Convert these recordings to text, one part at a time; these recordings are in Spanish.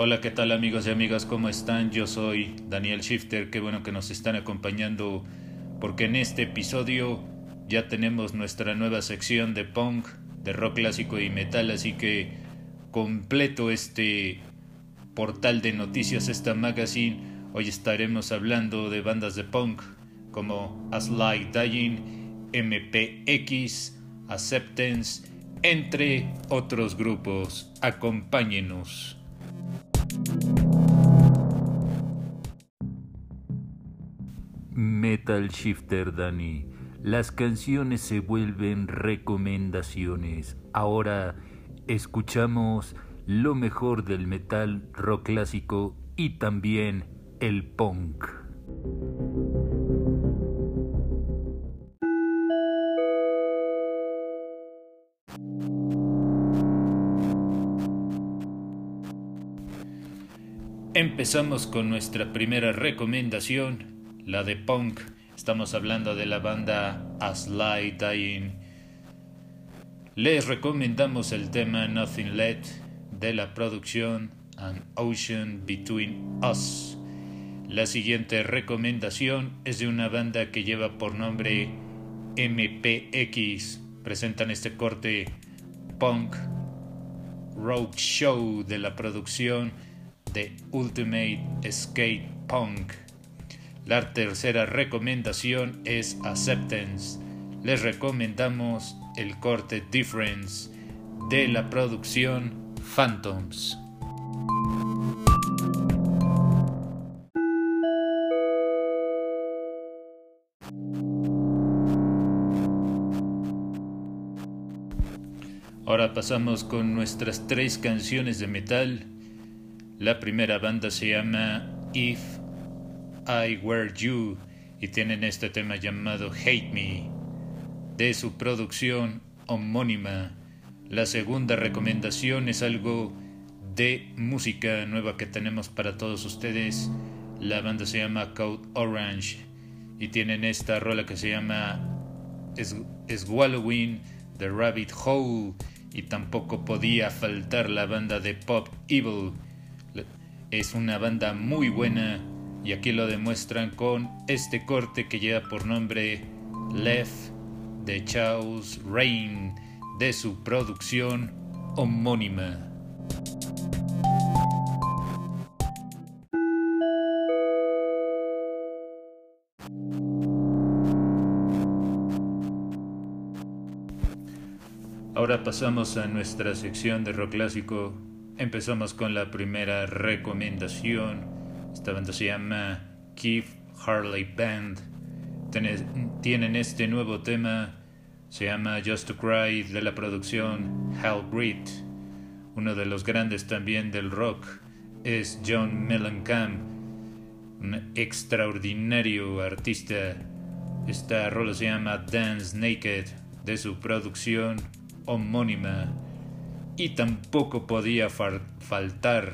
Hola, ¿qué tal amigos y amigas? ¿Cómo están? Yo soy Daniel Shifter, qué bueno que nos están acompañando porque en este episodio ya tenemos nuestra nueva sección de punk, de rock clásico y metal, así que completo este portal de noticias, esta magazine, hoy estaremos hablando de bandas de punk como As Light Dying, MPX, Acceptance, entre otros grupos. Acompáñenos. Metal Shifter Dani. Las canciones se vuelven recomendaciones. Ahora escuchamos lo mejor del metal rock clásico y también el punk. Empezamos con nuestra primera recomendación, la de punk. Estamos hablando de la banda As Light Dying. Les recomendamos el tema Nothing Let de la producción An Ocean Between Us. La siguiente recomendación es de una banda que lleva por nombre MPX. Presentan este corte punk rock show de la producción de Ultimate Skate Punk. La tercera recomendación es Acceptance. Les recomendamos el corte Difference de la producción Phantoms. Ahora pasamos con nuestras tres canciones de metal la primera banda se llama If I Were You y tienen este tema llamado Hate Me de su producción homónima. La segunda recomendación es algo de música nueva que tenemos para todos ustedes. La banda se llama Code Orange y tienen esta rola que se llama Swallowing the Rabbit Hole y tampoco podía faltar la banda de Pop Evil es una banda muy buena y aquí lo demuestran con este corte que lleva por nombre Left de Charles Rain de su producción homónima. Ahora pasamos a nuestra sección de rock clásico Empezamos con la primera recomendación. Esta banda se llama Keith Harley Band. Tienen este nuevo tema, se llama Just to Cry, de la producción Hell Breed. Uno de los grandes también del rock es John Mellencamp, un extraordinario artista. Esta rola se llama Dance Naked, de su producción homónima y tampoco podía faltar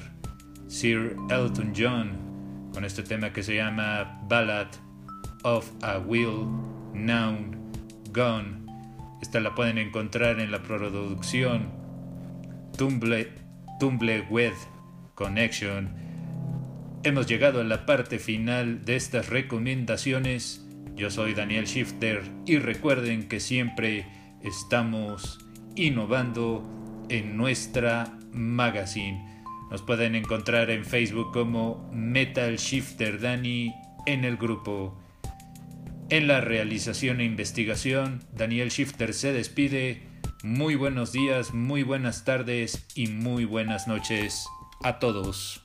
Sir Elton John con este tema que se llama Ballad of a Will Noun Gone. Esta la pueden encontrar en la producción Tumble, Tumbleweed Connection. Hemos llegado a la parte final de estas recomendaciones. Yo soy Daniel Shifter y recuerden que siempre estamos innovando en nuestra magazine. Nos pueden encontrar en Facebook como Metal Shifter Dani en el grupo. En la realización e investigación, Daniel Shifter se despide. Muy buenos días, muy buenas tardes y muy buenas noches a todos.